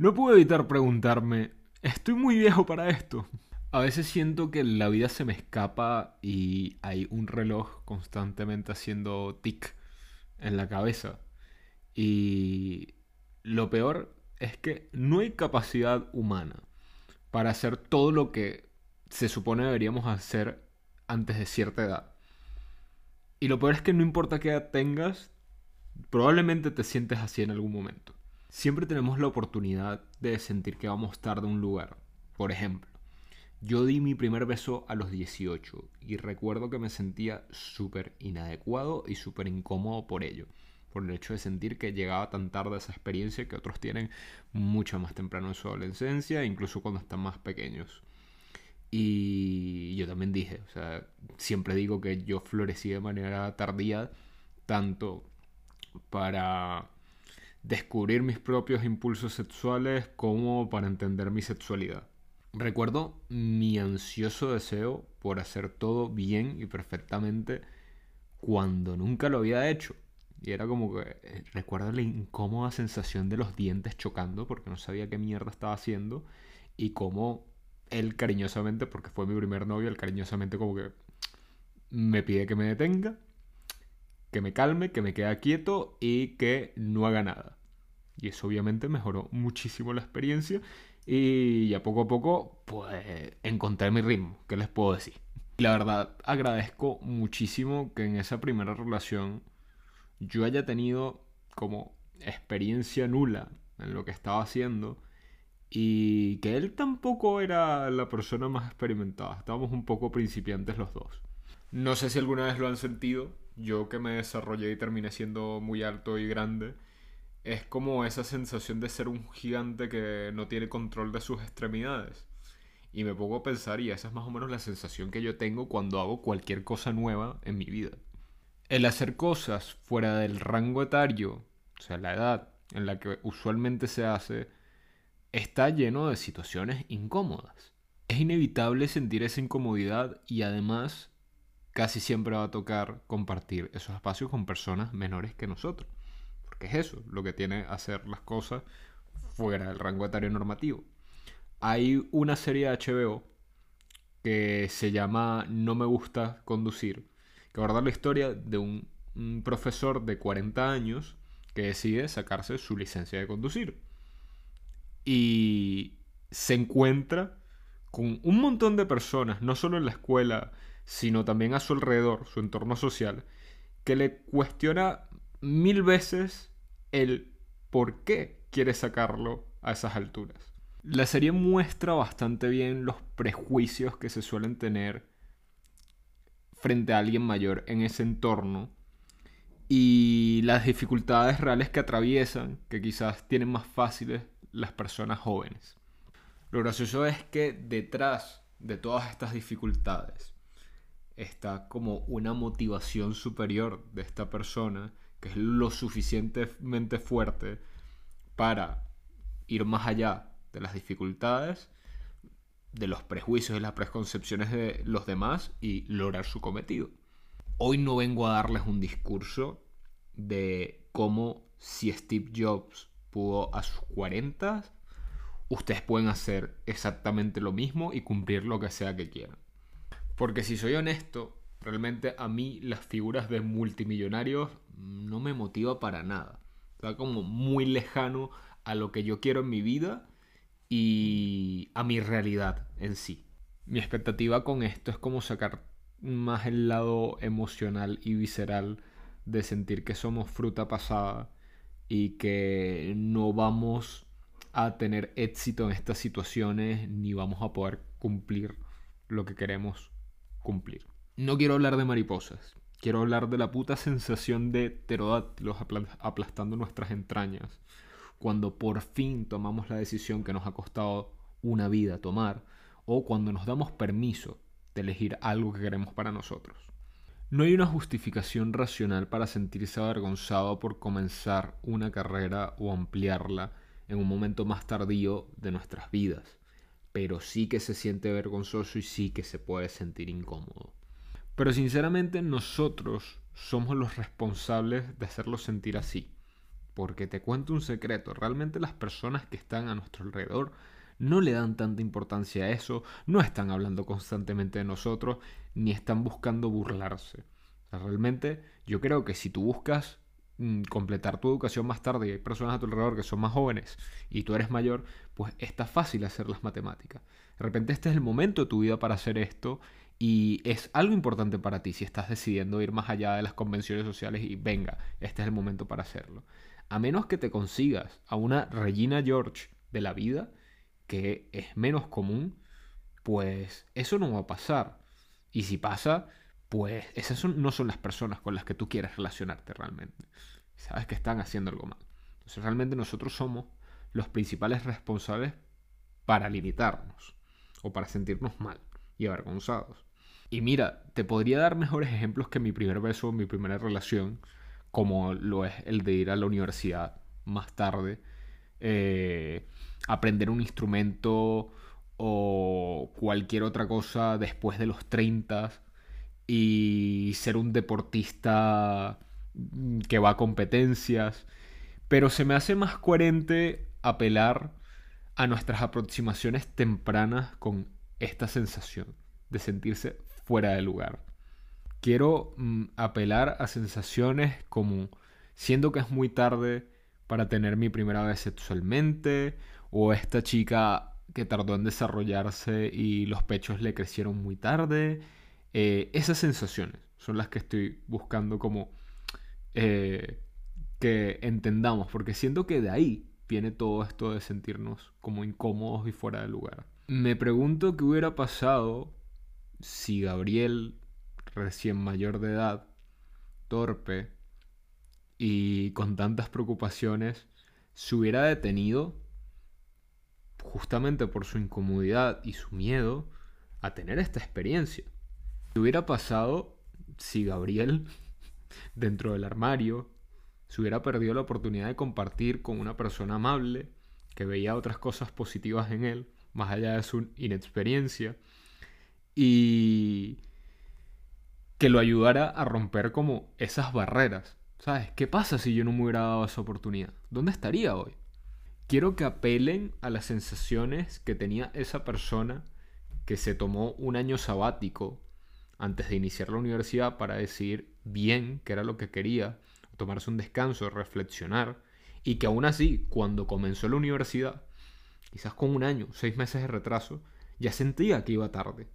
no puedo evitar preguntarme, ¿estoy muy viejo para esto? A veces siento que la vida se me escapa y hay un reloj constantemente haciendo tic en la cabeza. Y lo peor es que no hay capacidad humana para hacer todo lo que se supone deberíamos hacer antes de cierta edad. Y lo peor es que no importa qué edad tengas, probablemente te sientes así en algún momento. Siempre tenemos la oportunidad de sentir que vamos tarde a un lugar. Por ejemplo, yo di mi primer beso a los 18 y recuerdo que me sentía súper inadecuado y súper incómodo por ello por el hecho de sentir que llegaba tan tarde esa experiencia que otros tienen mucho más temprano en su adolescencia, incluso cuando están más pequeños. Y yo también dije, o sea, siempre digo que yo florecí de manera tardía, tanto para descubrir mis propios impulsos sexuales como para entender mi sexualidad. Recuerdo mi ansioso deseo por hacer todo bien y perfectamente cuando nunca lo había hecho. Y era como que eh, recuerdo la incómoda sensación de los dientes chocando porque no sabía qué mierda estaba haciendo y cómo él cariñosamente, porque fue mi primer novio, él cariñosamente como que me pide que me detenga, que me calme, que me quede quieto y que no haga nada. Y eso obviamente mejoró muchísimo la experiencia y ya poco a poco pues encontré mi ritmo, ¿qué les puedo decir? La verdad agradezco muchísimo que en esa primera relación yo haya tenido como experiencia nula en lo que estaba haciendo y que él tampoco era la persona más experimentada. Estábamos un poco principiantes los dos. No sé si alguna vez lo han sentido. Yo que me desarrollé y terminé siendo muy alto y grande, es como esa sensación de ser un gigante que no tiene control de sus extremidades. Y me pongo a pensar, y esa es más o menos la sensación que yo tengo cuando hago cualquier cosa nueva en mi vida el hacer cosas fuera del rango etario, o sea, la edad en la que usualmente se hace, está lleno de situaciones incómodas. Es inevitable sentir esa incomodidad y además casi siempre va a tocar compartir esos espacios con personas menores que nosotros. Porque es eso, lo que tiene hacer las cosas fuera del rango etario normativo. Hay una serie de HBO que se llama No me gusta conducir, que aborda la historia de un, profesor de 40 años que decide sacarse su licencia de conducir. Y se encuentra con un montón de personas, no solo en la escuela, sino también a su alrededor, su entorno social, que le cuestiona mil veces el por qué quiere sacarlo a esas alturas. La serie muestra bastante bien los prejuicios que se suelen tener frente a alguien mayor en ese entorno y las dificultades reales que atraviesan, que quizás tienen más fáciles las personas jóvenes. Lo gracioso es que detrás de todas estas dificultades está como una motivación superior de esta persona que es lo suficientemente fuerte para ir más allá de las dificultades de los prejuicios y las preconcepciones de los demás y lograr su cometido. Hoy no vengo a darles un discurso de cómo si Steve Jobs pudo a sus 40, ustedes pueden hacer exactamente lo mismo y cumplir lo que sea que quieran. Porque si soy honesto, realmente a mí las figuras de multimillonarios no me motiva para nada. Está como muy lejano a lo que yo quiero en mi vida y a mi realidad en sí. Mi expectativa con esto es como sacar más el lado emocional y visceral de sentir que somos fruta pasada y que no vamos a tener éxito en estas situaciones ni vamos a poder cumplir lo que queremos cumplir. No quiero hablar de mariposas, quiero hablar de la puta sensación de pterodáctilos aplastando nuestras entrañas cuando por fin tomamos la decisión que nos ha costado una vida tomar o cuando nos damos permiso de elegir algo que queremos para nosotros. No hay una justificación racional para sentirse avergonzado por comenzar una carrera o ampliarla en un momento más tardío de nuestras vidas, pero sí que se siente vergonzoso y sí que se puede sentir incómodo. Pero sinceramente nosotros somos los responsables de hacerlo sentir así Porque te cuento un secreto, realmente las personas que están a nuestro alrededor no le dan tanta importancia a eso, no están hablando constantemente de nosotros, ni están buscando burlarse. realmente yo creo que si tú buscas completar tu educación más tarde y hay personas a tu alrededor que son más jóvenes y tú eres mayor, pues está fácil hacer las matemáticas. De repente este es el momento de tu vida para hacer esto y es algo importante para ti si estás decidiendo ir más allá de las convenciones sociales y venga, este es el momento para hacerlo. A menos que te consigas a una Regina George de la vida, que es menos común, pues eso no va a pasar. Y si pasa, pues esas no son las personas con las que tú quieres relacionarte realmente. Sabes que están haciendo algo mal. Entonces realmente nosotros somos los principales responsables para limitarnos o para sentirnos mal y avergonzados. Y mira, te podría dar mejores ejemplos que mi primer beso, mi primera relación, como lo es el de ir a la universidad más tarde, eh, aprender un instrumento o cualquier otra cosa después de los 30 y ser un deportista que va a competencias. Pero se me hace más coherente apelar a nuestras aproximaciones tempranas con esta sensación de sentirse fuera de lugar. Quiero mm, apelar a sensaciones como siendo que es muy tarde para tener mi primera vez sexualmente, o esta chica que tardó en desarrollarse y los pechos le crecieron muy tarde. Eh, esas sensaciones son las que estoy buscando como eh, que entendamos, porque siento que de ahí viene todo esto de sentirnos como incómodos y fuera de lugar. Me pregunto qué hubiera pasado si Gabriel, recién mayor de edad, torpe y con tantas preocupaciones, se hubiera detenido justamente por su incomodidad y su miedo a tener esta experiencia. ¿Qué hubiera pasado si Gabriel, dentro del armario, se hubiera perdido la oportunidad de compartir con una persona amable que veía otras cosas positivas en él, más allá de su inexperiencia? y que lo ayudara a romper como esas barreras. ¿Sabes? ¿Qué pasa si yo no me hubiera dado esa oportunidad? ¿Dónde estaría hoy? Quiero que apelen a las sensaciones que tenía esa persona que se tomó un año sabático antes de iniciar la universidad para decidir bien qué era lo que quería, tomarse un descanso, reflexionar, y que aún así, cuando comenzó la universidad, quizás con un año, seis meses de retraso, ya sentía que iba tarde,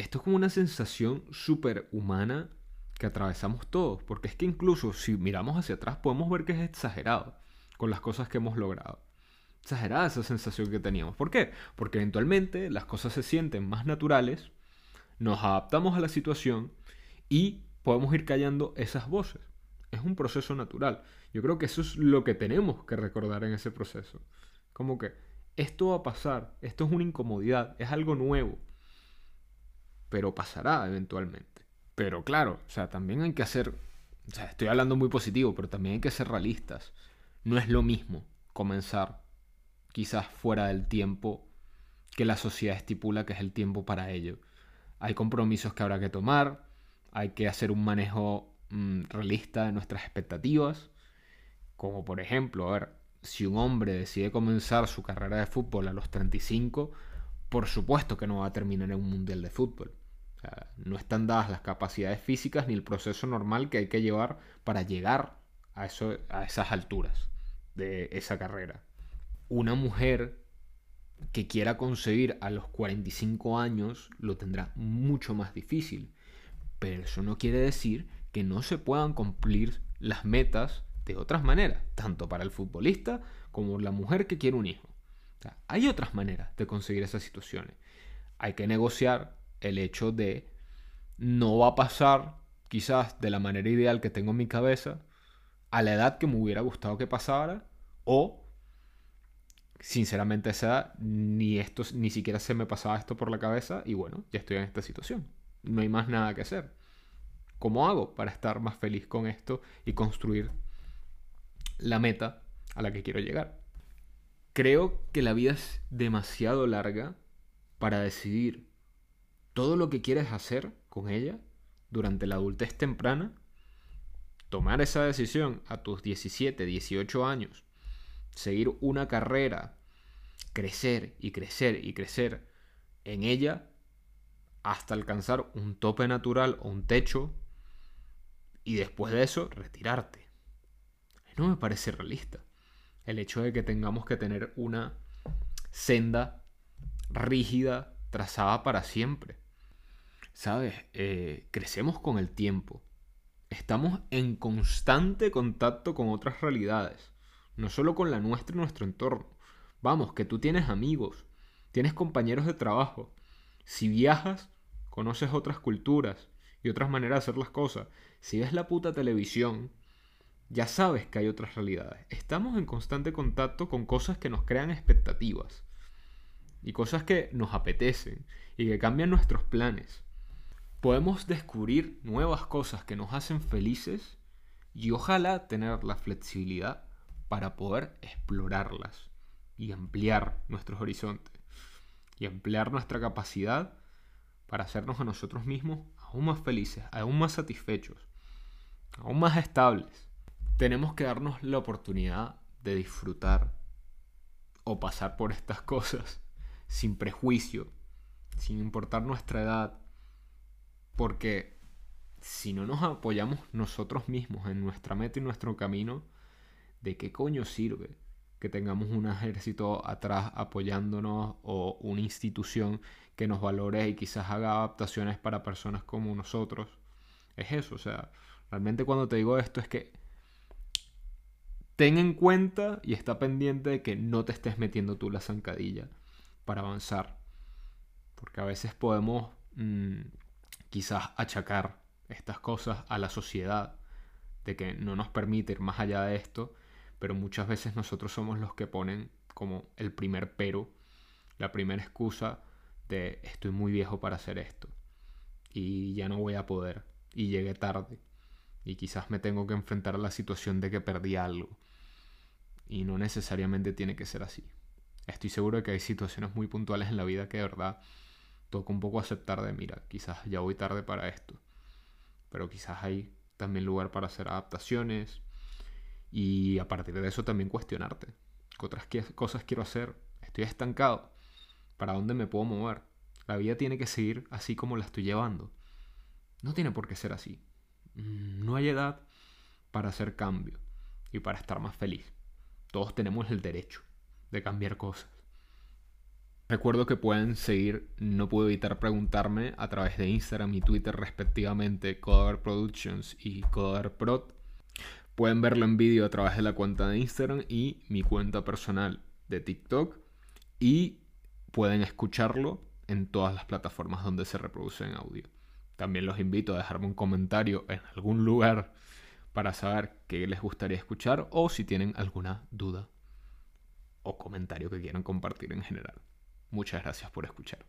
esto es como una sensación súper humana que atravesamos todos, porque es que incluso si miramos hacia atrás podemos ver que es exagerado con las cosas que hemos logrado. Exagerada esa sensación que teníamos. ¿Por qué? Porque eventualmente las cosas se sienten más naturales, nos adaptamos a la situación y podemos ir callando esas voces. Es un proceso natural. Yo creo que eso es lo que tenemos que recordar en ese proceso. Como que esto va a pasar, esto es una incomodidad, es algo nuevo pero pasará eventualmente. Pero claro, o sea, también hay que hacer, o sea, estoy hablando muy positivo, pero también hay que ser realistas. No es lo mismo comenzar quizás fuera del tiempo que la sociedad estipula que es el tiempo para ello. Hay compromisos que habrá que tomar, hay que hacer un manejo mm, realista de nuestras expectativas, como por ejemplo, a ver, si un hombre decide comenzar su carrera de fútbol a los 35, por supuesto que no va a terminar en un mundial de fútbol no están dadas las capacidades físicas ni el proceso normal que hay que llevar para llegar a, eso, a esas alturas de esa carrera. Una mujer que quiera concebir a los 45 años lo tendrá mucho más difícil. Pero eso no quiere decir que no se puedan cumplir las metas de otras maneras, tanto para el futbolista como la mujer que quiere un hijo. hay otras maneras de conseguir esas situaciones. Hay que negociar el hecho de no va a pasar quizás de la manera ideal que tengo en mi cabeza a la edad que me hubiera gustado que pasara o sinceramente esa ni esto ni siquiera se me pasaba esto por la cabeza y bueno, ya estoy en esta situación. No hay más nada que hacer. ¿Cómo hago para estar más feliz con esto y construir la meta a la que quiero llegar? Creo que la vida es demasiado larga para decidir todo lo que quieres hacer con ella durante la adultez temprana tomar esa decisión a tus 17, 18 años, seguir una carrera, crecer y crecer y crecer en ella hasta alcanzar un tope natural o un techo y después de eso retirarte. No me parece realista. El hecho de que tengamos que tener una senda rígida trazada para siempre. ¿Sabes? Eh, crecemos con el tiempo. Estamos en constante contacto con otras realidades. No solo con la nuestra y nuestro entorno. Vamos, que tú tienes amigos, tienes compañeros de trabajo. Si viajas, conoces otras culturas y otras maneras de hacer las cosas. Si ves la puta televisión, ya sabes que hay otras realidades. Estamos en constante contacto con cosas que nos crean expectativas y cosas que nos apetecen y que cambian nuestros planes. Podemos descubrir nuevas cosas que nos hacen felices y ojalá tener la flexibilidad para poder explorarlas y ampliar nuestros horizontes y ampliar nuestra capacidad para hacernos a nosotros mismos aún más felices, aún más satisfechos, aún más estables. Tenemos que darnos la oportunidad de disfrutar o pasar por estas cosas sin prejuicio, sin importar nuestra edad, porque si no nos apoyamos nosotros mismos en nuestra meta y nuestro camino, ¿de qué coño sirve que tengamos un ejército atrás apoyándonos o una institución que nos valore y quizás haga adaptaciones para personas como nosotros? Es eso, o sea, realmente cuando te digo esto es que ten en cuenta y está pendiente de que no te estés metiendo tú la zancadilla para avanzar. Porque a veces podemos mm, quizás achacar estas cosas a la sociedad, de que no nos permite ir más allá de esto, pero muchas veces nosotros somos los que ponen como el primer pero, la primera excusa de estoy muy viejo para hacer esto y ya no voy a poder y llegué tarde y quizás me tengo que enfrentar a la situación de que perdí algo y no necesariamente tiene que ser así. Estoy seguro de que hay situaciones muy puntuales en la vida que de verdad toca un poco aceptar de, mira, quizás ya voy tarde para esto. Pero quizás hay también lugar para hacer adaptaciones y a partir de eso también cuestionarte. ¿Qué otras cosas quiero hacer? Estoy estancado. ¿Para dónde me puedo mover? La vida tiene que seguir así como la estoy llevando. No tiene por qué ser así. Mm, no hay edad para hacer cambio y para estar más feliz. Todos tenemos el derecho de cambiar cosas. Recuerdo que pueden seguir, no puedo evitar preguntarme, a través de Instagram y Twitter respectivamente, Coder Productions y Coder Prod. Pueden verlo en vídeo a través de la cuenta de Instagram y mi cuenta personal de TikTok. Y pueden escucharlo en todas las plataformas donde se reproduce en audio. También los invito a dejarme un comentario en algún lugar para saber qué les gustaría escuchar o si tienen alguna duda o comentario que quieran compartir en general. Muchas gracias por escuchar.